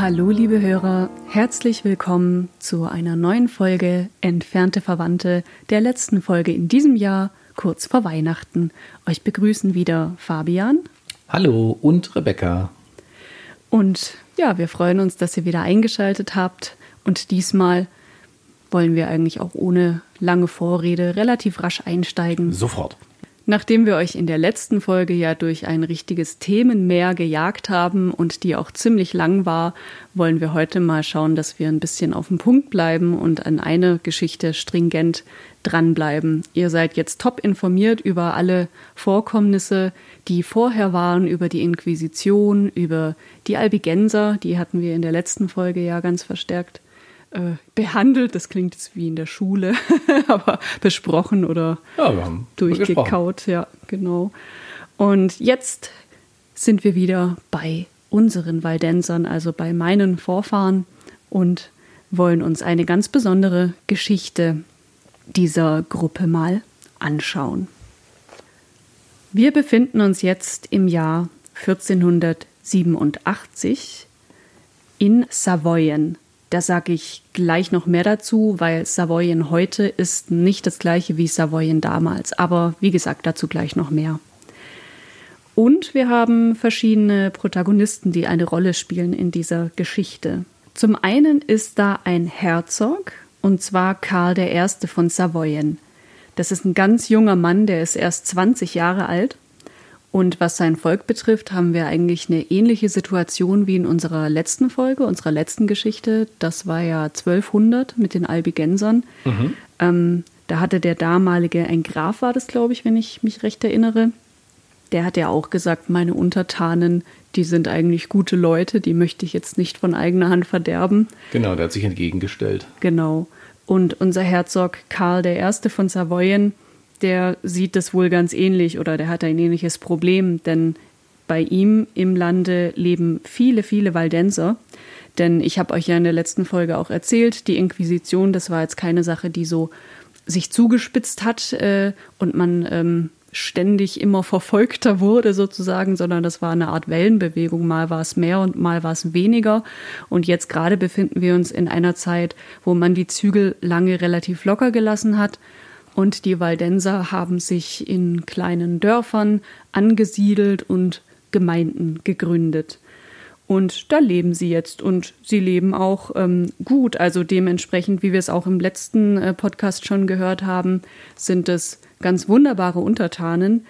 Hallo liebe Hörer, herzlich willkommen zu einer neuen Folge Entfernte Verwandte, der letzten Folge in diesem Jahr, kurz vor Weihnachten. Euch begrüßen wieder Fabian. Hallo und Rebecca. Und ja, wir freuen uns, dass ihr wieder eingeschaltet habt. Und diesmal wollen wir eigentlich auch ohne lange Vorrede relativ rasch einsteigen. Sofort. Nachdem wir euch in der letzten Folge ja durch ein richtiges Themenmeer gejagt haben und die auch ziemlich lang war, wollen wir heute mal schauen, dass wir ein bisschen auf dem Punkt bleiben und an eine Geschichte stringent dranbleiben. Ihr seid jetzt top informiert über alle Vorkommnisse, die vorher waren, über die Inquisition, über die Albigenser, die hatten wir in der letzten Folge ja ganz verstärkt äh, behandelt. Das klingt jetzt wie in der Schule, aber besprochen oder ja, durchgekaut. Ja, genau. Und jetzt sind wir wieder bei unseren Waldensern, also bei meinen Vorfahren und wollen uns eine ganz besondere Geschichte dieser Gruppe mal anschauen. Wir befinden uns jetzt im Jahr 1487 in Savoyen, da sage ich gleich noch mehr dazu, weil Savoyen heute ist nicht das gleiche wie Savoyen damals. Aber wie gesagt, dazu gleich noch mehr. Und wir haben verschiedene Protagonisten, die eine Rolle spielen in dieser Geschichte. Zum einen ist da ein Herzog, und zwar Karl I. von Savoyen. Das ist ein ganz junger Mann, der ist erst 20 Jahre alt und was sein Volk betrifft, haben wir eigentlich eine ähnliche Situation wie in unserer letzten Folge, unserer letzten Geschichte. Das war ja 1200 mit den Albigensern. Mhm. Ähm, da hatte der damalige, ein Graf war das, glaube ich, wenn ich mich recht erinnere. Der hat ja auch gesagt, meine Untertanen, die sind eigentlich gute Leute, die möchte ich jetzt nicht von eigener Hand verderben. Genau, der hat sich entgegengestellt. Genau. Und unser Herzog Karl I. von Savoyen, der sieht das wohl ganz ähnlich oder der hat ein ähnliches Problem, denn bei ihm im Lande leben viele, viele Waldenser. Denn ich habe euch ja in der letzten Folge auch erzählt, die Inquisition, das war jetzt keine Sache, die so sich zugespitzt hat äh, und man ähm, ständig immer verfolgter wurde sozusagen, sondern das war eine Art Wellenbewegung. Mal war es mehr und mal war es weniger. Und jetzt gerade befinden wir uns in einer Zeit, wo man die Zügel lange relativ locker gelassen hat und die Waldenser haben sich in kleinen Dörfern angesiedelt und Gemeinden gegründet. Und da leben sie jetzt und sie leben auch ähm, gut. Also dementsprechend, wie wir es auch im letzten äh, Podcast schon gehört haben, sind es ganz wunderbare Untertanen,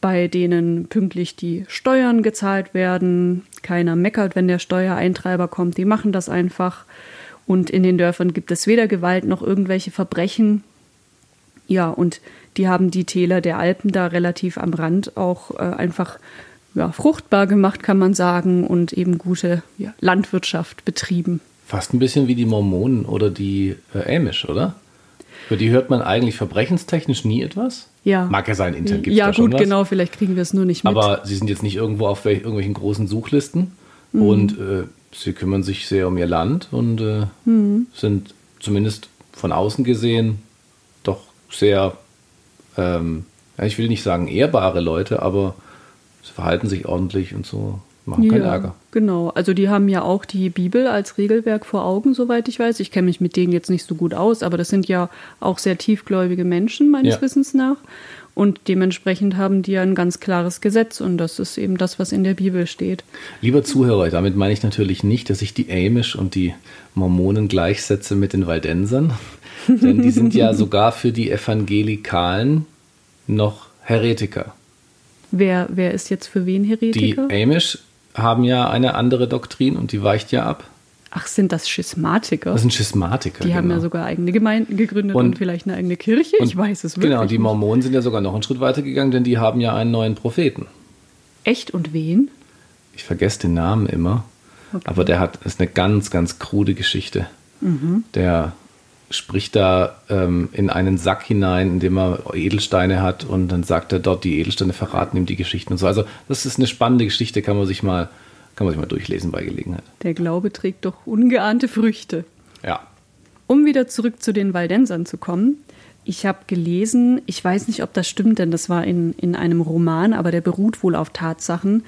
bei denen pünktlich die Steuern gezahlt werden. Keiner meckert, wenn der Steuereintreiber kommt. Die machen das einfach. Und in den Dörfern gibt es weder Gewalt noch irgendwelche Verbrechen. Ja, und die haben die Täler der Alpen da relativ am Rand auch äh, einfach ja, fruchtbar gemacht, kann man sagen, und eben gute ja, Landwirtschaft betrieben. Fast ein bisschen wie die Mormonen oder die äh, Amish, oder? Über die hört man eigentlich verbrechenstechnisch nie etwas. Ja. Mag ja sein, intern gibt es ja, da gut, genau, vielleicht kriegen wir es nur nicht mit. Aber sie sind jetzt nicht irgendwo auf irgendwelchen großen Suchlisten mhm. und äh, sie kümmern sich sehr um ihr Land und äh, mhm. sind zumindest von außen gesehen sehr, ähm, ich will nicht sagen ehrbare Leute, aber sie verhalten sich ordentlich und so machen keinen ja, Ärger. Genau, also die haben ja auch die Bibel als Regelwerk vor Augen, soweit ich weiß. Ich kenne mich mit denen jetzt nicht so gut aus, aber das sind ja auch sehr tiefgläubige Menschen, meines ja. Wissens nach. Und dementsprechend haben die ja ein ganz klares Gesetz und das ist eben das, was in der Bibel steht. Lieber Zuhörer, damit meine ich natürlich nicht, dass ich die Amish und die Mormonen gleichsetze mit den Waldensern. Denn die sind ja sogar für die Evangelikalen noch Heretiker. Wer, wer ist jetzt für wen Heretiker? Die Amish haben ja eine andere Doktrin und die weicht ja ab. Ach, sind das Schismatiker? Das sind Schismatiker. Die genau. haben ja genau. sogar eigene Gemeinden gegründet und, und vielleicht eine eigene Kirche. Ich weiß es wirklich. Genau, die Mormonen sind ja sogar noch einen Schritt weiter gegangen, denn die haben ja einen neuen Propheten. Echt und wen? Ich vergesse den Namen immer. Okay. Aber der hat, ist eine ganz, ganz krude Geschichte. Mhm. Der spricht da ähm, in einen Sack hinein, in dem er Edelsteine hat und dann sagt er dort, die Edelsteine verraten ihm die Geschichten und so. Also das ist eine spannende Geschichte, kann man sich mal, kann man sich mal durchlesen bei Gelegenheit. Der Glaube trägt doch ungeahnte Früchte. Ja. Um wieder zurück zu den Waldensern zu kommen. Ich habe gelesen, ich weiß nicht, ob das stimmt, denn das war in, in einem Roman, aber der beruht wohl auf Tatsachen,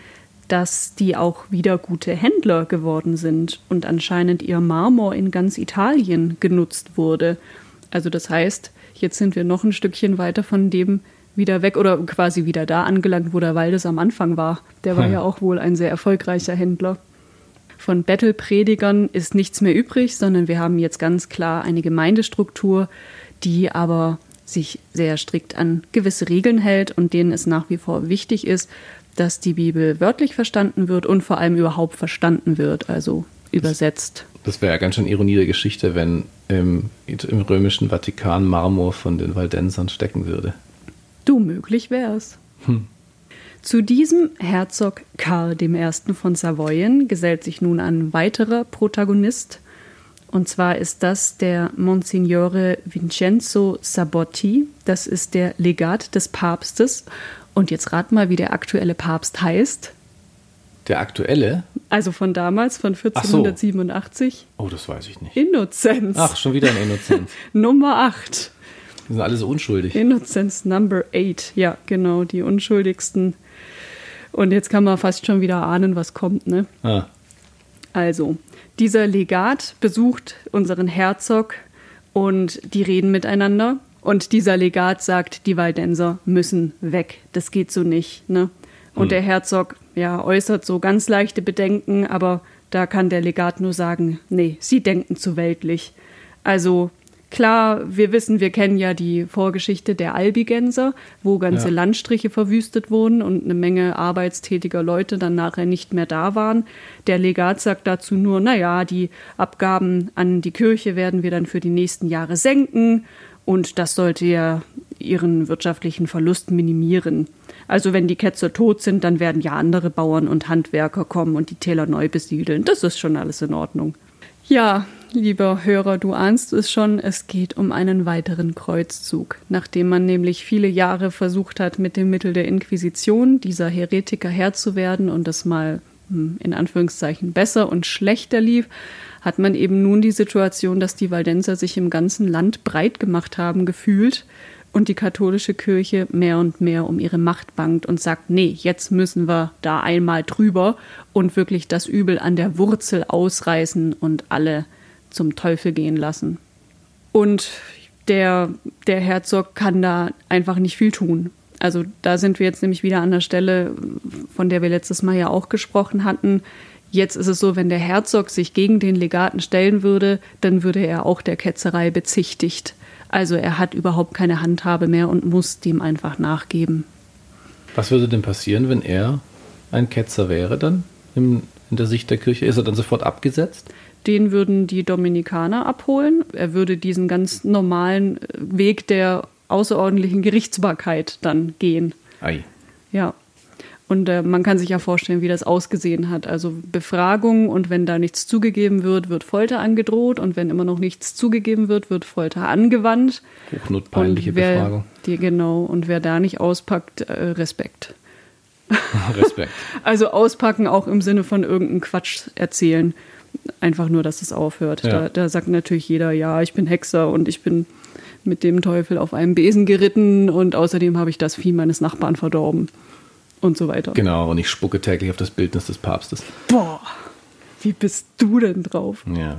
dass die auch wieder gute Händler geworden sind und anscheinend ihr Marmor in ganz Italien genutzt wurde. Also das heißt, jetzt sind wir noch ein Stückchen weiter von dem wieder weg oder quasi wieder da angelangt, wo der Waldes am Anfang war. Der war hm. ja auch wohl ein sehr erfolgreicher Händler. Von Bettelpredigern ist nichts mehr übrig, sondern wir haben jetzt ganz klar eine Gemeindestruktur, die aber sich sehr strikt an gewisse Regeln hält und denen es nach wie vor wichtig ist, dass die Bibel wörtlich verstanden wird und vor allem überhaupt verstanden wird, also übersetzt. Das, das wäre ja ganz schön Ironie der Geschichte, wenn im, im römischen Vatikan Marmor von den Waldensern stecken würde. Du, möglich wär's. Hm. Zu diesem Herzog Karl I. von Savoyen gesellt sich nun ein weiterer Protagonist, und zwar ist das der Monsignore Vincenzo Sabotti. Das ist der Legat des Papstes. Und jetzt rat mal, wie der aktuelle Papst heißt. Der aktuelle? Also von damals, von 1487. So. Oh, das weiß ich nicht. Innozenz. Ach, schon wieder ein Innozenz. Nummer 8. Die sind alle so unschuldig. Innozenz Number 8. Ja, genau, die unschuldigsten. Und jetzt kann man fast schon wieder ahnen, was kommt, ne? Ah. Also, dieser Legat besucht unseren Herzog und die reden miteinander. Und dieser Legat sagt, die Waldenser müssen weg. Das geht so nicht. Ne? Und hm. der Herzog ja, äußert so ganz leichte Bedenken, aber da kann der Legat nur sagen, nee, sie denken zu weltlich. Also Klar, wir wissen, wir kennen ja die Vorgeschichte der Albigenser, wo ganze ja. Landstriche verwüstet wurden und eine Menge arbeitstätiger Leute dann nachher nicht mehr da waren. Der Legat sagt dazu nur, naja, die Abgaben an die Kirche werden wir dann für die nächsten Jahre senken und das sollte ja ihren wirtschaftlichen Verlust minimieren. Also wenn die Ketzer tot sind, dann werden ja andere Bauern und Handwerker kommen und die Täler neu besiedeln. Das ist schon alles in Ordnung. Ja, Lieber Hörer, du ahnst es schon, es geht um einen weiteren Kreuzzug. Nachdem man nämlich viele Jahre versucht hat, mit dem Mittel der Inquisition dieser Heretiker Herr zu werden und das mal hm, in Anführungszeichen besser und schlechter lief, hat man eben nun die Situation, dass die Waldenser sich im ganzen Land breit gemacht haben gefühlt und die katholische Kirche mehr und mehr um ihre Macht bangt und sagt, nee, jetzt müssen wir da einmal drüber und wirklich das Übel an der Wurzel ausreißen und alle zum Teufel gehen lassen. Und der, der Herzog kann da einfach nicht viel tun. Also da sind wir jetzt nämlich wieder an der Stelle, von der wir letztes Mal ja auch gesprochen hatten. Jetzt ist es so, wenn der Herzog sich gegen den Legaten stellen würde, dann würde er auch der Ketzerei bezichtigt. Also er hat überhaupt keine Handhabe mehr und muss dem einfach nachgeben. Was würde denn passieren, wenn er ein Ketzer wäre dann in der Sicht der Kirche? Ist er dann sofort abgesetzt? den würden die Dominikaner abholen. Er würde diesen ganz normalen äh, Weg der außerordentlichen Gerichtsbarkeit dann gehen. Ei. Ja. Und äh, man kann sich ja vorstellen, wie das ausgesehen hat. Also Befragung und wenn da nichts zugegeben wird, wird Folter angedroht und wenn immer noch nichts zugegeben wird, wird Folter angewandt. Hochnotpeinliche wer, Befragung. Die, genau. Und wer da nicht auspackt, äh, Respekt. Respekt. also auspacken auch im Sinne von irgendeinen Quatsch erzählen einfach nur, dass es aufhört. Ja. Da, da sagt natürlich jeder, ja, ich bin Hexer und ich bin mit dem Teufel auf einem Besen geritten und außerdem habe ich das Vieh meines Nachbarn verdorben und so weiter. Genau, und ich spucke täglich auf das Bildnis des Papstes. Boah, wie bist du denn drauf? Ja.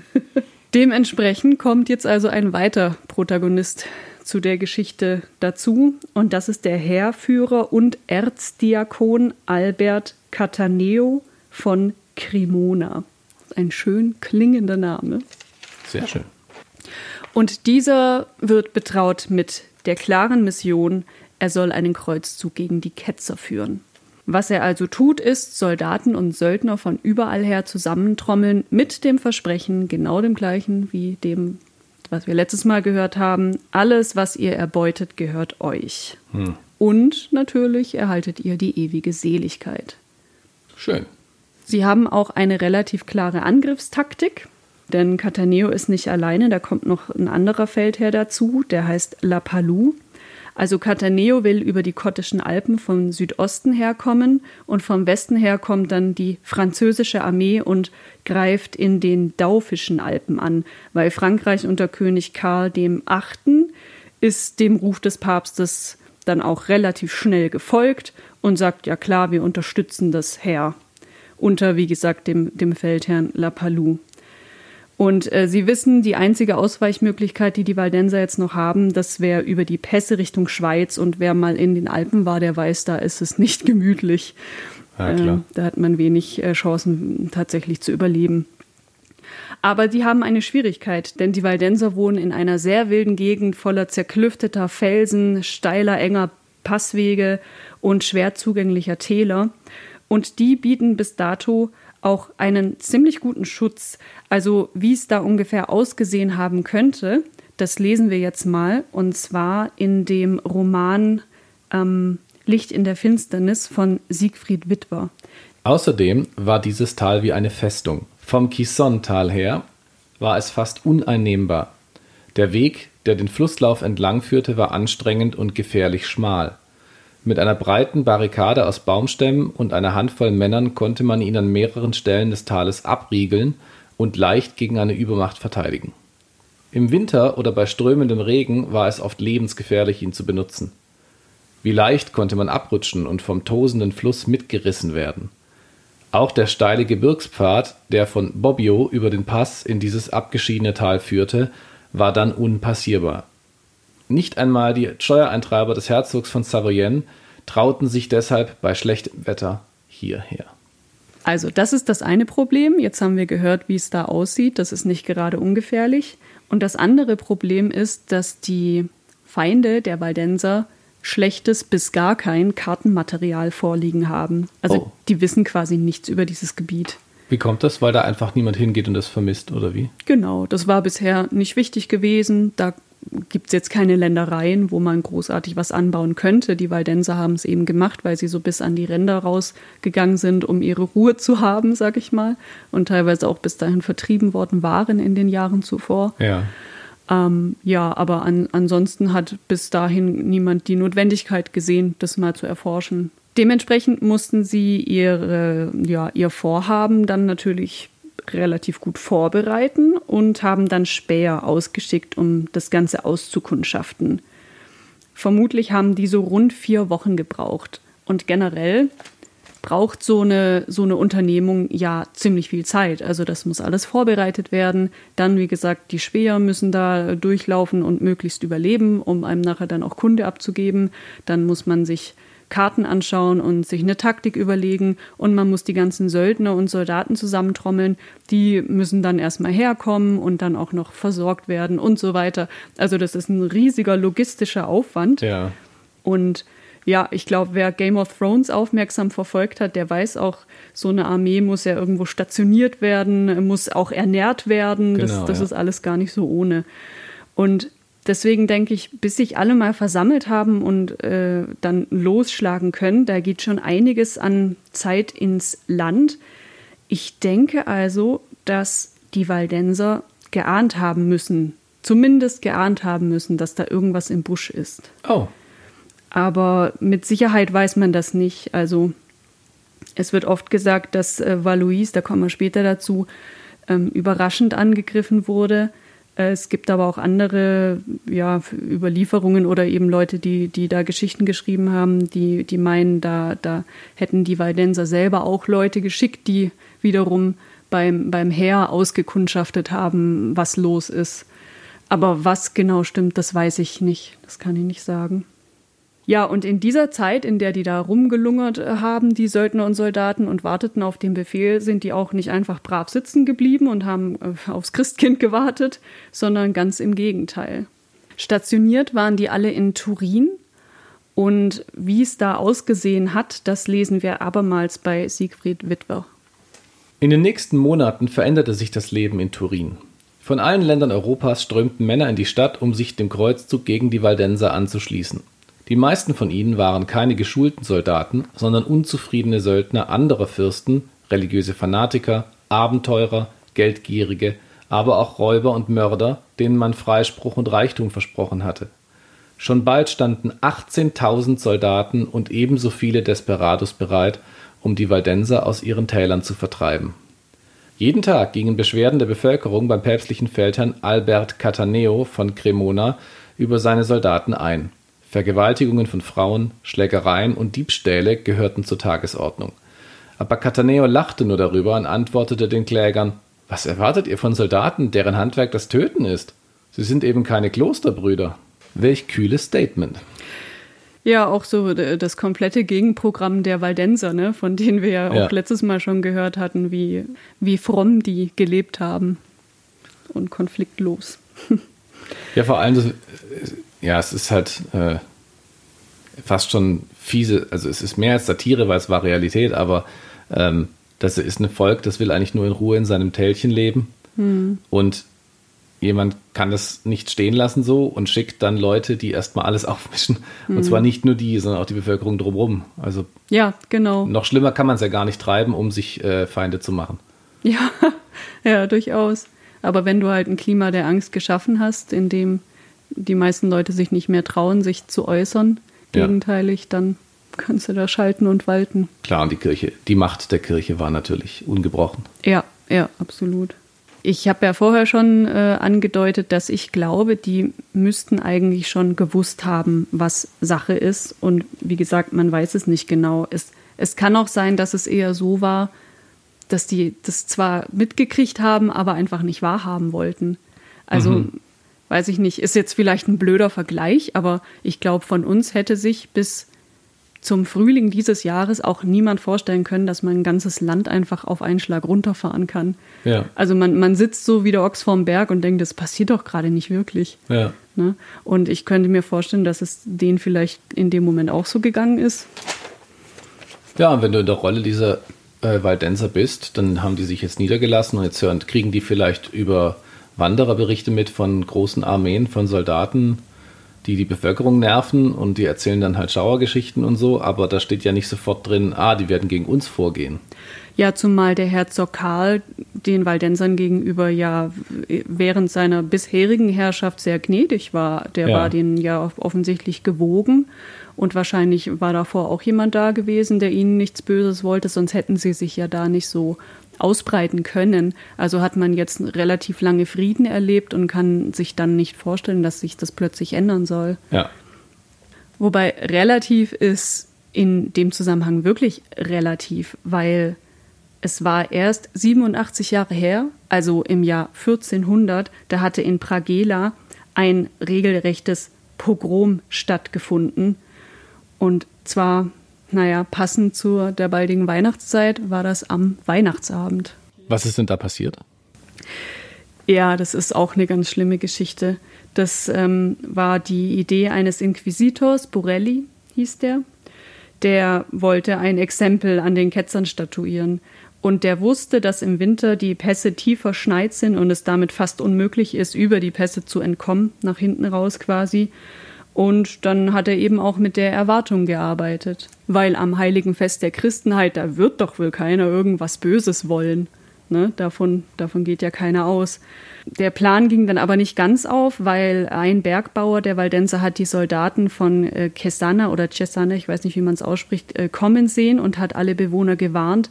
Dementsprechend kommt jetzt also ein weiter Protagonist zu der Geschichte dazu und das ist der Heerführer und Erzdiakon Albert Cataneo von Cremona. Ein schön klingender Name. Sehr schön. Und dieser wird betraut mit der klaren Mission, er soll einen Kreuzzug gegen die Ketzer führen. Was er also tut, ist, Soldaten und Söldner von überall her zusammentrommeln mit dem Versprechen, genau dem gleichen wie dem, was wir letztes Mal gehört haben, alles, was ihr erbeutet, gehört euch. Hm. Und natürlich erhaltet ihr die ewige Seligkeit. Schön. Sie haben auch eine relativ klare Angriffstaktik, denn Cataneo ist nicht alleine, da kommt noch ein anderer Feldherr dazu, der heißt La Palou. Also Cataneo will über die kottischen Alpen vom Südosten herkommen und vom Westen her kommt dann die französische Armee und greift in den Daufischen Alpen an, weil Frankreich unter König Karl dem Achten ist dem Ruf des Papstes dann auch relativ schnell gefolgt und sagt, ja klar, wir unterstützen das Heer. Unter, wie gesagt, dem, dem Feldherrn Lapalou. Und äh, sie wissen, die einzige Ausweichmöglichkeit, die die Waldenser jetzt noch haben, das wäre über die Pässe Richtung Schweiz. Und wer mal in den Alpen war, der weiß, da ist es nicht gemütlich. Ja, äh, da hat man wenig äh, Chancen, tatsächlich zu überleben. Aber die haben eine Schwierigkeit, denn die Waldenser wohnen in einer sehr wilden Gegend voller zerklüfteter Felsen, steiler, enger Passwege und schwer zugänglicher Täler. Und die bieten bis dato auch einen ziemlich guten Schutz. Also wie es da ungefähr ausgesehen haben könnte, das lesen wir jetzt mal. Und zwar in dem Roman ähm, Licht in der Finsternis von Siegfried Witwer. Außerdem war dieses Tal wie eine Festung. Vom Quisson-Tal her war es fast uneinnehmbar. Der Weg, der den Flusslauf entlang führte, war anstrengend und gefährlich schmal. Mit einer breiten Barrikade aus Baumstämmen und einer Handvoll Männern konnte man ihn an mehreren Stellen des Tales abriegeln und leicht gegen eine Übermacht verteidigen. Im Winter oder bei strömendem Regen war es oft lebensgefährlich, ihn zu benutzen. Wie leicht konnte man abrutschen und vom tosenden Fluss mitgerissen werden. Auch der steile Gebirgspfad, der von Bobbio über den Pass in dieses abgeschiedene Tal führte, war dann unpassierbar. Nicht einmal die Steuereintreiber des Herzogs von Savoyen trauten sich deshalb bei schlechtem Wetter hierher. Also, das ist das eine Problem. Jetzt haben wir gehört, wie es da aussieht. Das ist nicht gerade ungefährlich. Und das andere Problem ist, dass die Feinde der Waldenser schlechtes bis gar kein Kartenmaterial vorliegen haben. Also oh. die wissen quasi nichts über dieses Gebiet. Wie kommt das? Weil da einfach niemand hingeht und es vermisst, oder wie? Genau, das war bisher nicht wichtig gewesen. Da gibt es jetzt keine Ländereien, wo man großartig was anbauen könnte. Die Waldenser haben es eben gemacht, weil sie so bis an die Ränder rausgegangen sind, um ihre Ruhe zu haben, sag ich mal. Und teilweise auch bis dahin vertrieben worden waren in den Jahren zuvor. Ja. Ähm, ja, aber an, ansonsten hat bis dahin niemand die Notwendigkeit gesehen, das mal zu erforschen. Dementsprechend mussten sie ihre, ja, ihr Vorhaben dann natürlich relativ gut vorbereiten und haben dann Späher ausgeschickt, um das Ganze auszukundschaften. Vermutlich haben die so rund vier Wochen gebraucht. Und generell braucht so eine, so eine Unternehmung ja ziemlich viel Zeit. Also das muss alles vorbereitet werden. Dann, wie gesagt, die Speer müssen da durchlaufen und möglichst überleben, um einem nachher dann auch Kunde abzugeben. Dann muss man sich Karten anschauen und sich eine Taktik überlegen und man muss die ganzen Söldner und Soldaten zusammentrommeln. Die müssen dann erstmal herkommen und dann auch noch versorgt werden und so weiter. Also das ist ein riesiger logistischer Aufwand. Ja. Und ja, ich glaube, wer Game of Thrones aufmerksam verfolgt hat, der weiß auch, so eine Armee muss ja irgendwo stationiert werden, muss auch ernährt werden. Genau, das, das ja. ist alles gar nicht so ohne. Und deswegen denke ich, bis sich alle mal versammelt haben und äh, dann losschlagen können, da geht schon einiges an Zeit ins Land. Ich denke also, dass die Waldenser geahnt haben müssen, zumindest geahnt haben müssen, dass da irgendwas im Busch ist. Oh, aber mit Sicherheit weiß man das nicht. Also es wird oft gesagt, dass äh, Valois, da kommen wir später dazu, ähm, überraschend angegriffen wurde. Es gibt aber auch andere ja, Überlieferungen oder eben Leute, die, die da Geschichten geschrieben haben, die, die meinen, da, da hätten die Waldenser selber auch Leute geschickt, die wiederum beim, beim Heer ausgekundschaftet haben, was los ist. Aber was genau stimmt, das weiß ich nicht. Das kann ich nicht sagen. Ja, und in dieser Zeit, in der die da rumgelungert äh, haben, die Söldner und Soldaten, und warteten auf den Befehl, sind die auch nicht einfach brav sitzen geblieben und haben äh, aufs Christkind gewartet, sondern ganz im Gegenteil. Stationiert waren die alle in Turin. Und wie es da ausgesehen hat, das lesen wir abermals bei Siegfried Witwer. In den nächsten Monaten veränderte sich das Leben in Turin. Von allen Ländern Europas strömten Männer in die Stadt, um sich dem Kreuzzug gegen die Waldenser anzuschließen. Die meisten von ihnen waren keine geschulten Soldaten, sondern unzufriedene Söldner anderer Fürsten, religiöse Fanatiker, Abenteurer, Geldgierige, aber auch Räuber und Mörder, denen man Freispruch und Reichtum versprochen hatte. Schon bald standen 18.000 Soldaten und ebenso viele Desperados bereit, um die Waldenser aus ihren Tälern zu vertreiben. Jeden Tag gingen Beschwerden der Bevölkerung beim päpstlichen Feldherrn Albert Cataneo von Cremona über seine Soldaten ein Vergewaltigungen von Frauen, Schlägereien und Diebstähle gehörten zur Tagesordnung. Aber Cataneo lachte nur darüber und antwortete den Klägern, was erwartet ihr von Soldaten, deren Handwerk das Töten ist? Sie sind eben keine Klosterbrüder. Welch kühles Statement. Ja, auch so das komplette Gegenprogramm der Waldenser, ne, von denen wir ja auch ja. letztes Mal schon gehört hatten, wie, wie fromm die gelebt haben und konfliktlos. Ja, vor allem, das, ja, es ist halt äh, fast schon fiese, also es ist mehr als Satire, weil es war Realität, aber ähm, das ist ein Volk, das will eigentlich nur in Ruhe in seinem Tälchen leben. Hm. Und jemand kann das nicht stehen lassen so und schickt dann Leute, die erstmal alles aufmischen. Hm. Und zwar nicht nur die, sondern auch die Bevölkerung drumherum. Also ja, genau. Noch schlimmer kann man es ja gar nicht treiben, um sich äh, Feinde zu machen. Ja, ja, durchaus. Aber wenn du halt ein Klima der Angst geschaffen hast, in dem die meisten Leute sich nicht mehr trauen, sich zu äußern, ja. gegenteilig, dann kannst du da schalten und walten. Klar, und die Kirche, die Macht der Kirche war natürlich ungebrochen. Ja, ja, absolut. Ich habe ja vorher schon äh, angedeutet, dass ich glaube, die müssten eigentlich schon gewusst haben, was Sache ist. Und wie gesagt, man weiß es nicht genau. Es, es kann auch sein, dass es eher so war, dass die das zwar mitgekriegt haben, aber einfach nicht wahrhaben wollten. Also, mhm. Weiß ich nicht, ist jetzt vielleicht ein blöder Vergleich, aber ich glaube, von uns hätte sich bis zum Frühling dieses Jahres auch niemand vorstellen können, dass man ein ganzes Land einfach auf einen Schlag runterfahren kann. Ja. Also man, man sitzt so wie der Ochs vorm Berg und denkt, das passiert doch gerade nicht wirklich. Ja. Ne? Und ich könnte mir vorstellen, dass es denen vielleicht in dem Moment auch so gegangen ist. Ja, und wenn du in der Rolle dieser äh, Waldenser bist, dann haben die sich jetzt niedergelassen und jetzt hören, kriegen die vielleicht über Wandererberichte mit von großen Armeen von Soldaten, die die Bevölkerung nerven und die erzählen dann halt Schauergeschichten und so, aber da steht ja nicht sofort drin, ah, die werden gegen uns vorgehen. Ja, zumal der Herzog Karl den Waldensern gegenüber ja während seiner bisherigen Herrschaft sehr gnädig war. Der ja. war denen ja offensichtlich gewogen und wahrscheinlich war davor auch jemand da gewesen, der ihnen nichts Böses wollte, sonst hätten sie sich ja da nicht so ausbreiten können. Also hat man jetzt relativ lange Frieden erlebt und kann sich dann nicht vorstellen, dass sich das plötzlich ändern soll. Ja. Wobei relativ ist in dem Zusammenhang wirklich relativ, weil es war erst 87 Jahre her, also im Jahr 1400, da hatte in Pragela ein regelrechtes Pogrom stattgefunden. Und zwar naja, passend zu der baldigen Weihnachtszeit war das am Weihnachtsabend. Was ist denn da passiert? Ja, das ist auch eine ganz schlimme Geschichte. Das ähm, war die Idee eines Inquisitors, Borelli hieß der. Der wollte ein Exempel an den Ketzern statuieren. Und der wusste, dass im Winter die Pässe tief verschneit sind und es damit fast unmöglich ist, über die Pässe zu entkommen, nach hinten raus quasi. Und dann hat er eben auch mit der Erwartung gearbeitet. Weil am heiligen Fest der Christenheit, da wird doch wohl keiner irgendwas Böses wollen. Ne? Davon, davon geht ja keiner aus. Der Plan ging dann aber nicht ganz auf, weil ein Bergbauer der Valdenser hat die Soldaten von äh, Cesana oder Cesana, ich weiß nicht, wie man es ausspricht, äh, kommen sehen und hat alle Bewohner gewarnt,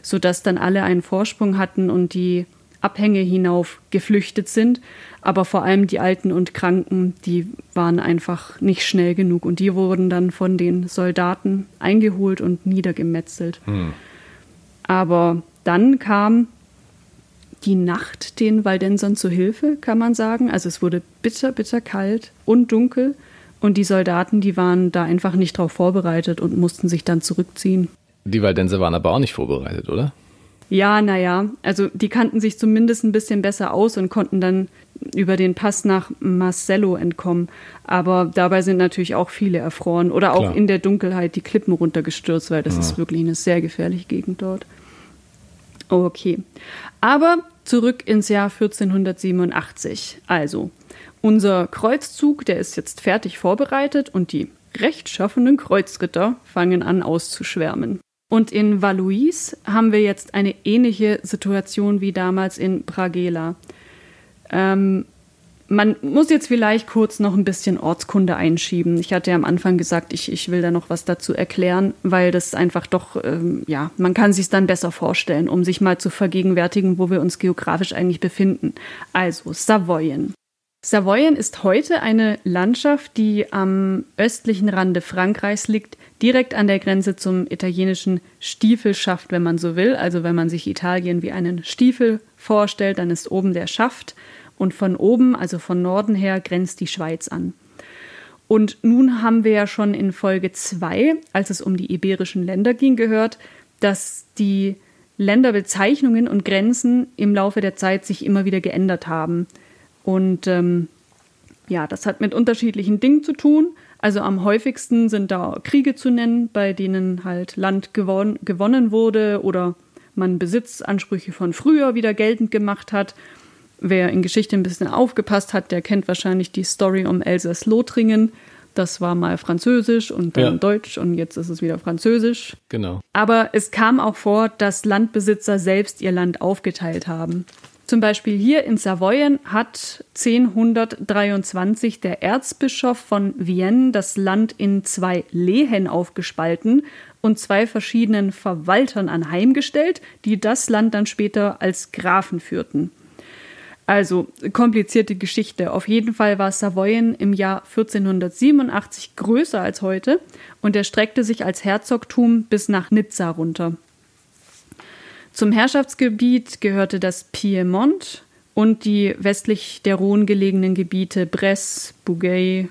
sodass dann alle einen Vorsprung hatten und die Abhänge hinauf geflüchtet sind. Aber vor allem die Alten und Kranken, die waren einfach nicht schnell genug und die wurden dann von den Soldaten eingeholt und niedergemetzelt. Hm. Aber dann kam die Nacht den Waldensern zu Hilfe, kann man sagen. Also es wurde bitter, bitter kalt und dunkel und die Soldaten, die waren da einfach nicht drauf vorbereitet und mussten sich dann zurückziehen. Die Waldenser waren aber auch nicht vorbereitet, oder? Ja, naja, also die kannten sich zumindest ein bisschen besser aus und konnten dann über den Pass nach Marcello entkommen. Aber dabei sind natürlich auch viele erfroren oder auch Klar. in der Dunkelheit die Klippen runtergestürzt, weil das ja. ist wirklich eine sehr gefährliche Gegend dort. Okay. Aber zurück ins Jahr 1487. Also, unser Kreuzzug, der ist jetzt fertig vorbereitet und die rechtschaffenen Kreuzritter fangen an auszuschwärmen. Und in Valuis haben wir jetzt eine ähnliche Situation wie damals in Bragela. Ähm, man muss jetzt vielleicht kurz noch ein bisschen Ortskunde einschieben. Ich hatte ja am Anfang gesagt, ich, ich will da noch was dazu erklären, weil das einfach doch, ähm, ja, man kann sich dann besser vorstellen, um sich mal zu vergegenwärtigen, wo wir uns geografisch eigentlich befinden. Also Savoyen. Savoyen ist heute eine Landschaft, die am östlichen Rande Frankreichs liegt, direkt an der Grenze zum italienischen Stiefelschaft, wenn man so will. Also wenn man sich Italien wie einen Stiefel vorstellt, dann ist oben der Schaft und von oben, also von Norden her, grenzt die Schweiz an. Und nun haben wir ja schon in Folge 2, als es um die iberischen Länder ging, gehört, dass die Länderbezeichnungen und Grenzen im Laufe der Zeit sich immer wieder geändert haben. Und ähm, ja, das hat mit unterschiedlichen Dingen zu tun. Also am häufigsten sind da Kriege zu nennen, bei denen halt Land gewon gewonnen wurde oder man Besitzansprüche von früher wieder geltend gemacht hat. Wer in Geschichte ein bisschen aufgepasst hat, der kennt wahrscheinlich die Story um Elsass-Lothringen. Das war mal Französisch und dann ja. Deutsch und jetzt ist es wieder Französisch. Genau. Aber es kam auch vor, dass Landbesitzer selbst ihr Land aufgeteilt haben. Zum Beispiel hier in Savoyen hat 1023 der Erzbischof von Vienne das Land in zwei Lehen aufgespalten und zwei verschiedenen Verwaltern anheimgestellt, die das Land dann später als Grafen führten. Also komplizierte Geschichte. Auf jeden Fall war Savoyen im Jahr 1487 größer als heute und erstreckte sich als Herzogtum bis nach Nizza runter. Zum Herrschaftsgebiet gehörte das Piemont und die westlich der Rhone gelegenen Gebiete Bresse, Bougueil,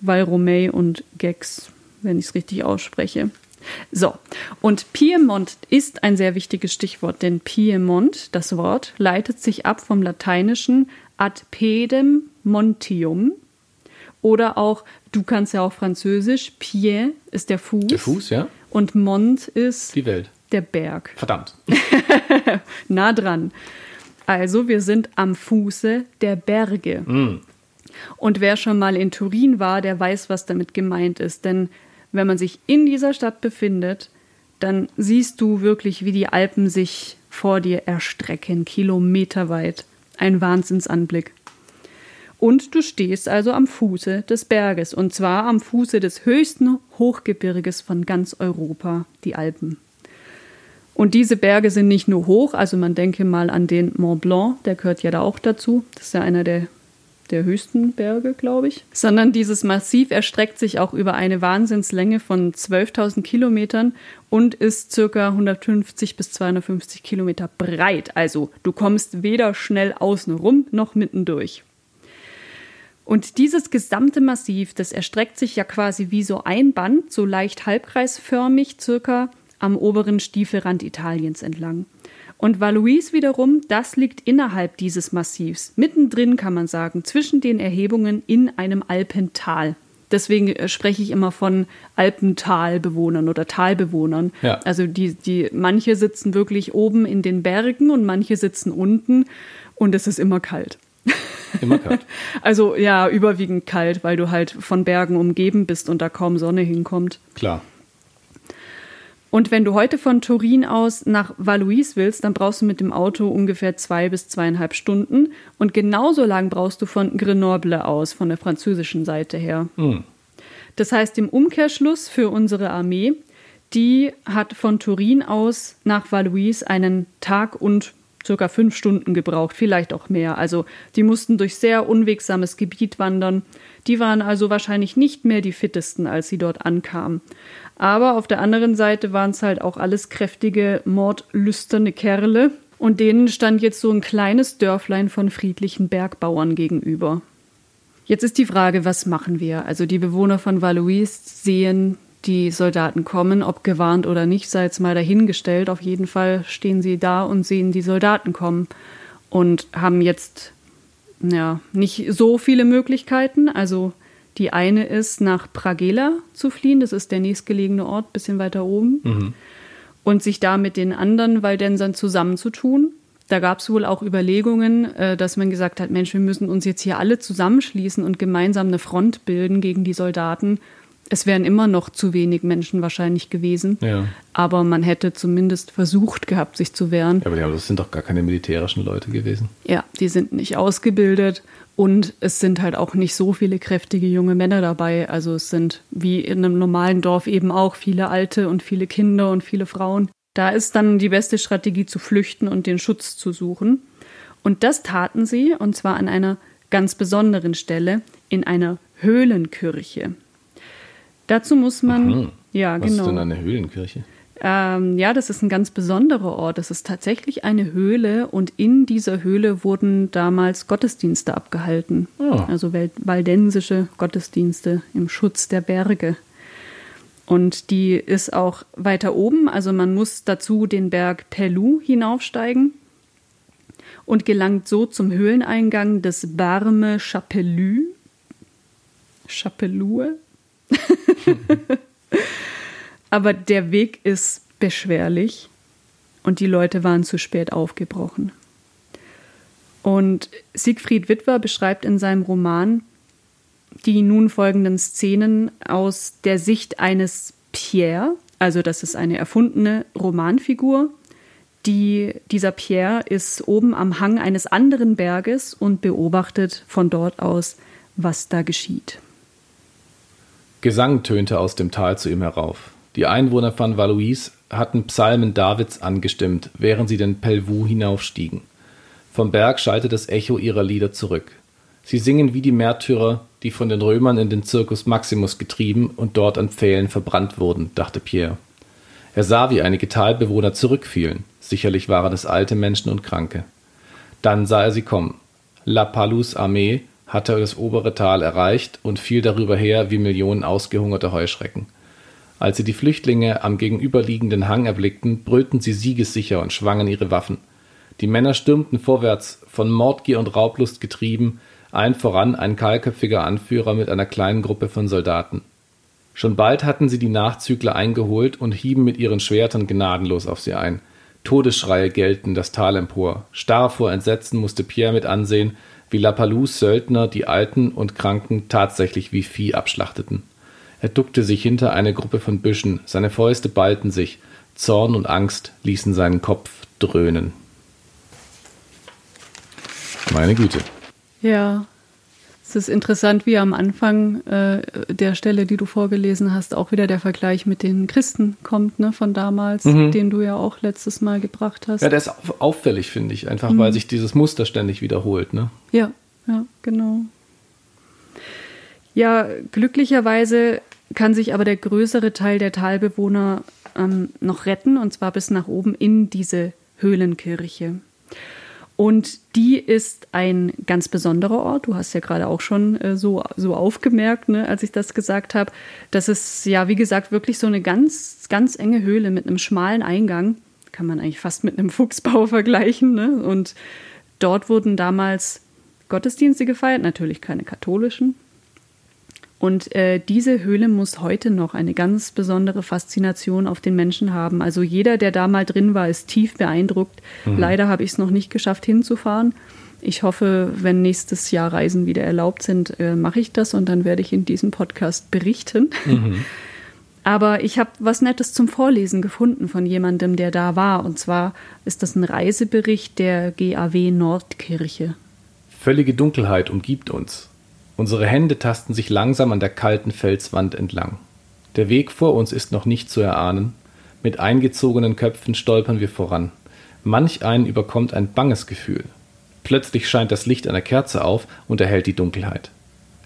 Val und Gex, wenn ich es richtig ausspreche. So, und Piemont ist ein sehr wichtiges Stichwort, denn Piemont, das Wort, leitet sich ab vom lateinischen ad pedem montium oder auch, du kannst ja auch französisch, pied ist der Fuß. Der Fuß, ja. Und Mont ist die Welt der Berg. Verdammt. nah dran. Also, wir sind am Fuße der Berge. Mm. Und wer schon mal in Turin war, der weiß, was damit gemeint ist. Denn wenn man sich in dieser Stadt befindet, dann siehst du wirklich, wie die Alpen sich vor dir erstrecken, kilometerweit. Ein Wahnsinnsanblick. Und du stehst also am Fuße des Berges, und zwar am Fuße des höchsten Hochgebirges von ganz Europa, die Alpen. Und diese Berge sind nicht nur hoch, also man denke mal an den Mont Blanc, der gehört ja da auch dazu. Das ist ja einer der, der höchsten Berge, glaube ich. Sondern dieses Massiv erstreckt sich auch über eine Wahnsinnslänge von 12.000 Kilometern und ist circa 150 bis 250 Kilometer breit. Also du kommst weder schnell außen rum noch mittendurch. Und dieses gesamte Massiv, das erstreckt sich ja quasi wie so ein Band, so leicht halbkreisförmig, circa am oberen Stiefelrand Italiens entlang. Und Valois wiederum, das liegt innerhalb dieses Massivs, mittendrin kann man sagen, zwischen den Erhebungen in einem Alpental. Deswegen äh, spreche ich immer von Alpentalbewohnern oder Talbewohnern. Ja. Also die, die, manche sitzen wirklich oben in den Bergen und manche sitzen unten und es ist immer kalt. Immer kalt. also ja, überwiegend kalt, weil du halt von Bergen umgeben bist und da kaum Sonne hinkommt. Klar. Und wenn du heute von Turin aus nach Valois willst, dann brauchst du mit dem Auto ungefähr zwei bis zweieinhalb Stunden. Und genauso lang brauchst du von Grenoble aus, von der französischen Seite her. Mhm. Das heißt, im Umkehrschluss für unsere Armee, die hat von Turin aus nach Valois einen Tag und circa fünf Stunden gebraucht, vielleicht auch mehr. Also die mussten durch sehr unwegsames Gebiet wandern. Die waren also wahrscheinlich nicht mehr die fittesten, als sie dort ankamen. Aber auf der anderen Seite waren es halt auch alles kräftige, mordlüsterne Kerle. Und denen stand jetzt so ein kleines Dörflein von friedlichen Bergbauern gegenüber. Jetzt ist die Frage, was machen wir? Also die Bewohner von Valois sehen die Soldaten kommen, ob gewarnt oder nicht, sei jetzt mal dahingestellt. Auf jeden Fall stehen sie da und sehen die Soldaten kommen und haben jetzt ja nicht so viele Möglichkeiten. Also die eine ist, nach Pragela zu fliehen, das ist der nächstgelegene Ort, bisschen weiter oben, mhm. und sich da mit den anderen Waldensern zusammenzutun. Da gab es wohl auch Überlegungen, äh, dass man gesagt hat, Mensch, wir müssen uns jetzt hier alle zusammenschließen und gemeinsam eine Front bilden gegen die Soldaten. Es wären immer noch zu wenig Menschen wahrscheinlich gewesen. Ja. Aber man hätte zumindest versucht gehabt, sich zu wehren. Ja, aber das sind doch gar keine militärischen Leute gewesen. Ja, die sind nicht ausgebildet und es sind halt auch nicht so viele kräftige junge Männer dabei. Also es sind wie in einem normalen Dorf eben auch viele Alte und viele Kinder und viele Frauen. Da ist dann die beste Strategie zu flüchten und den Schutz zu suchen. Und das taten sie, und zwar an einer ganz besonderen Stelle, in einer Höhlenkirche. Dazu muss man. Mhm. Ja, Was genau. ist denn eine Höhlenkirche? Ähm, ja, das ist ein ganz besonderer Ort. Das ist tatsächlich eine Höhle und in dieser Höhle wurden damals Gottesdienste abgehalten. Ah. Also waldensische Gottesdienste im Schutz der Berge. Und die ist auch weiter oben, also man muss dazu den Berg Pelou hinaufsteigen und gelangt so zum Höhleneingang des Barme Chapelue. Chapelue? Aber der Weg ist beschwerlich und die Leute waren zu spät aufgebrochen. Und Siegfried Wittwer beschreibt in seinem Roman die nun folgenden Szenen aus der Sicht eines Pierre, also das ist eine erfundene Romanfigur. Die, dieser Pierre ist oben am Hang eines anderen Berges und beobachtet von dort aus, was da geschieht. Gesang tönte aus dem Tal zu ihm herauf. Die Einwohner von Valois hatten Psalmen Davids angestimmt, während sie den Pelvoux hinaufstiegen. Vom Berg schallte das Echo ihrer Lieder zurück. Sie singen wie die Märtyrer, die von den Römern in den Circus Maximus getrieben und dort an Pfählen verbrannt wurden, dachte Pierre. Er sah, wie einige Talbewohner zurückfielen. Sicherlich waren es alte Menschen und Kranke. Dann sah er sie kommen. La Palus Armee hatte das obere Tal erreicht und fiel darüber her wie Millionen ausgehungerter Heuschrecken. Als sie die Flüchtlinge am gegenüberliegenden Hang erblickten, brüllten sie siegessicher und schwangen ihre Waffen. Die Männer stürmten vorwärts, von Mordgier und Raublust getrieben, allen voran ein kahlköpfiger Anführer mit einer kleinen Gruppe von Soldaten. Schon bald hatten sie die Nachzügler eingeholt und hieben mit ihren Schwertern gnadenlos auf sie ein. Todesschreie gellten das Tal empor. Starr vor Entsetzen musste Pierre mit ansehen, wie Lapalus Söldner die Alten und Kranken tatsächlich wie Vieh abschlachteten. Er duckte sich hinter eine Gruppe von Büschen, seine Fäuste ballten sich, Zorn und Angst ließen seinen Kopf dröhnen. Meine Güte. Ja, es ist interessant, wie am Anfang äh, der Stelle, die du vorgelesen hast, auch wieder der Vergleich mit den Christen kommt, ne, von damals, den du ja auch letztes Mal gebracht hast. Ja, der ist au- auffällig, finde ich, einfach weil sich dieses Muster ständig wiederholt. Ne? Ja, ja, genau. Ja, glücklicherweise kann sich aber der größere Teil der Talbewohner ähm, noch retten, und zwar bis nach oben in diese Höhlenkirche. Und die ist ein ganz besonderer Ort. Du hast ja gerade auch schon äh, so, so aufgemerkt, ne, als ich das gesagt habe. Das ist ja, wie gesagt, wirklich so eine ganz, ganz enge Höhle mit einem schmalen Eingang. Kann man eigentlich fast mit einem Fuchsbau vergleichen. Ne? Und dort wurden damals Gottesdienste gefeiert, natürlich keine katholischen. Und äh, diese Höhle muss heute noch eine ganz besondere Faszination auf den Menschen haben. Also jeder, der da mal drin war, ist tief beeindruckt. Leider habe ich es noch nicht geschafft hinzufahren. Ich hoffe, wenn nächstes Jahr Reisen wieder erlaubt sind, äh, mache ich das und dann werde ich in diesem Podcast berichten. Aber ich habe was Nettes zum Vorlesen gefunden von jemandem, der da war. Und zwar ist das ein Reisebericht der GAW Nordkirche. Völlige Dunkelheit umgibt uns. Unsere Hände tasten sich langsam an der kalten Felswand entlang. Der Weg vor uns ist noch nicht zu erahnen. Mit eingezogenen Köpfen stolpern wir voran. Manch einen überkommt ein banges Gefühl. Plötzlich scheint das Licht einer Kerze auf und erhellt die Dunkelheit.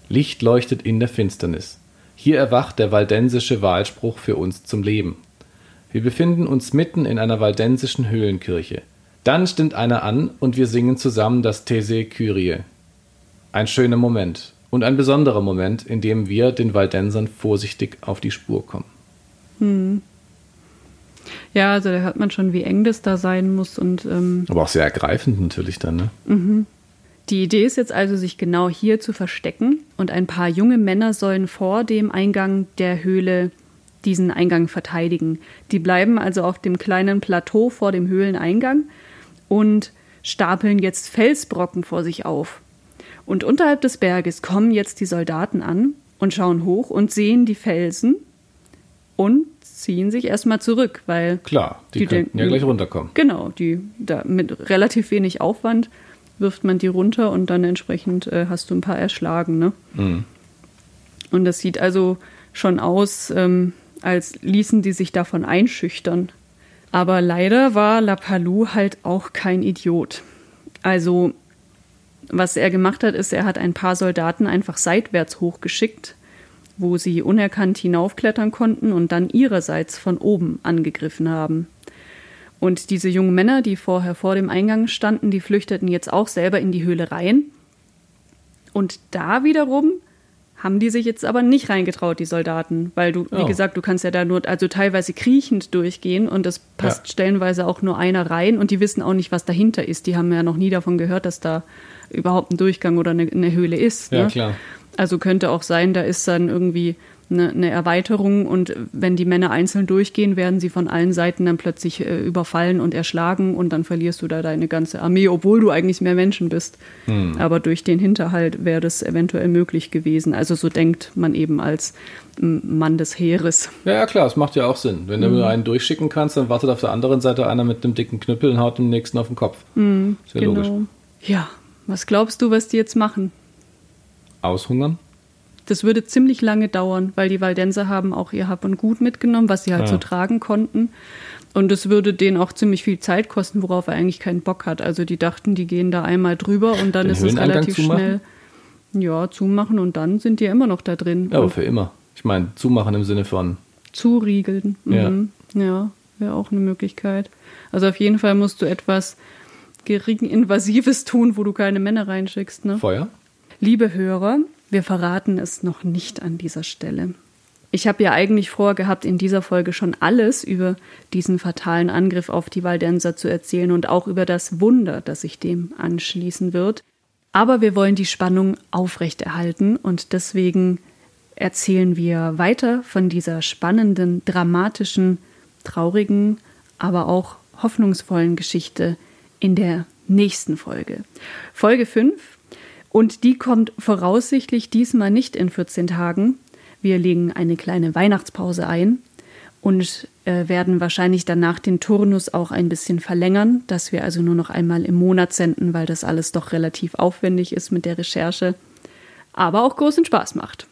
Licht leuchtet in der Finsternis. Hier erwacht der waldensische Wahlspruch für uns zum Leben. Wir befinden uns mitten in einer waldensischen Höhlenkirche. Dann stimmt einer an und wir singen zusammen das These Kyrie. Ein schöner Moment und ein besonderer Moment, in dem wir den Waldensern vorsichtig auf die Spur kommen. Ja, also da hört man schon, wie eng das da sein muss. Und ähm, Aber auch sehr ergreifend natürlich dann, ne? die Idee ist jetzt also, sich genau hier zu verstecken. Und ein paar junge Männer sollen vor dem Eingang der Höhle diesen Eingang verteidigen. Die bleiben also auf dem kleinen Plateau vor dem Höhleneingang und stapeln jetzt Felsbrocken vor sich auf. Und unterhalb des Berges kommen jetzt die Soldaten an und schauen hoch und sehen die Felsen und ziehen sich erstmal zurück, weil Klar, die, Die könnten ja denken- gleich runterkommen. Genau, die da mit relativ wenig Aufwand wirft man die runter und dann entsprechend äh, hast du ein paar erschlagen. Ne? Mhm. Und das sieht also schon aus, ähm, als ließen die sich davon einschüchtern. Aber leider war Lapalou halt auch kein Idiot. Also Was er gemacht hat, ist, er hat ein paar Soldaten einfach seitwärts hochgeschickt, wo sie unerkannt hinaufklettern konnten und dann ihrerseits von oben angegriffen haben. Und diese jungen Männer, die vorher vor dem Eingang standen, die flüchteten jetzt auch selber in die Höhle rein. Und da wiederum haben die sich jetzt aber nicht reingetraut, die Soldaten, weil du, oh. wie gesagt, du kannst ja da nur, also teilweise kriechend durchgehen und es passt ja. stellenweise auch nur einer rein und die wissen auch nicht, was dahinter ist. Die haben ja noch nie davon gehört, dass da überhaupt ein Durchgang oder eine, eine Höhle ist. Ja, ne? klar. Also könnte auch sein, da ist dann irgendwie eine, eine, Erweiterung und wenn die Männer einzeln durchgehen, werden sie von allen Seiten dann plötzlich äh, überfallen und erschlagen und dann verlierst du da deine ganze Armee, obwohl du eigentlich mehr Menschen bist. Hm. Aber durch den Hinterhalt wäre das eventuell möglich gewesen. Also so denkt man eben als Mann des Heeres. Ja, ja klar, es macht ja auch Sinn. Wenn du mhm. einen durchschicken kannst, dann wartet auf der anderen Seite einer mit einem dicken Knüppel und haut dem nächsten auf den Kopf. Mhm, Sehr genau. logisch. Ja, was glaubst du, was die jetzt machen? Aushungern? Das würde ziemlich lange dauern, weil die Waldenser haben auch ihr Hab und Gut mitgenommen, was sie halt ja. so tragen konnten. Und es würde denen auch ziemlich viel Zeit kosten, worauf er eigentlich keinen Bock hat. Also die dachten, die gehen da einmal drüber und dann Den ist es relativ zumachen? schnell. Ja, zumachen und dann sind die ja immer noch da drin. Ja, aber für immer. Ich meine, zumachen im Sinne von. Zuriegeln. Mhm. Ja, ja wäre auch eine Möglichkeit. Also auf jeden Fall musst du etwas gering Invasives tun, wo du keine Männer reinschickst. Ne? Feuer? Liebe Hörer, wir verraten es noch nicht an dieser Stelle. Ich habe ja eigentlich vorgehabt, in dieser Folge schon alles über diesen fatalen Angriff auf die Waldenser zu erzählen und auch über das Wunder, das sich dem anschließen wird. Aber wir wollen die Spannung aufrechterhalten und deswegen erzählen wir weiter von dieser spannenden, dramatischen, traurigen, aber auch hoffnungsvollen Geschichte in der nächsten Folge. Folge 5 und die kommt voraussichtlich diesmal nicht in 14 Tagen. Wir legen eine kleine Weihnachtspause ein und äh, werden wahrscheinlich danach den Turnus auch ein bisschen verlängern, dass wir also nur noch einmal im Monat senden, weil das alles doch relativ aufwendig ist mit der Recherche, aber auch großen Spaß macht.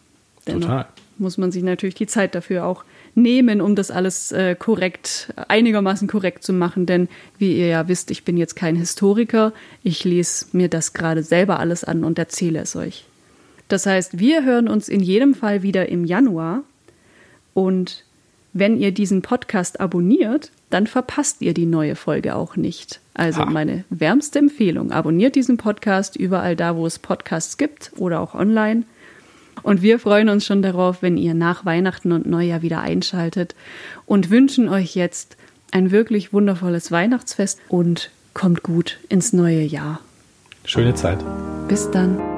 Dennoch Total. Muss man sich natürlich die Zeit dafür auch nehmen, um das alles äh, korrekt, einigermaßen korrekt zu machen. Denn wie ihr ja wisst, ich bin jetzt kein Historiker. Ich lese mir das gerade selber alles an und erzähle es euch. Das heißt, wir hören uns in jedem Fall wieder im Januar. Und wenn ihr diesen Podcast abonniert, dann verpasst ihr die neue Folge auch nicht. Also ha. meine wärmste Empfehlung, abonniert diesen Podcast überall da, wo es Podcasts gibt oder auch online. Und wir freuen uns schon darauf, wenn ihr nach Weihnachten und Neujahr wieder einschaltet und wünschen euch jetzt ein wirklich wundervolles Weihnachtsfest und kommt gut ins neue Jahr. Schöne Zeit. Bis dann.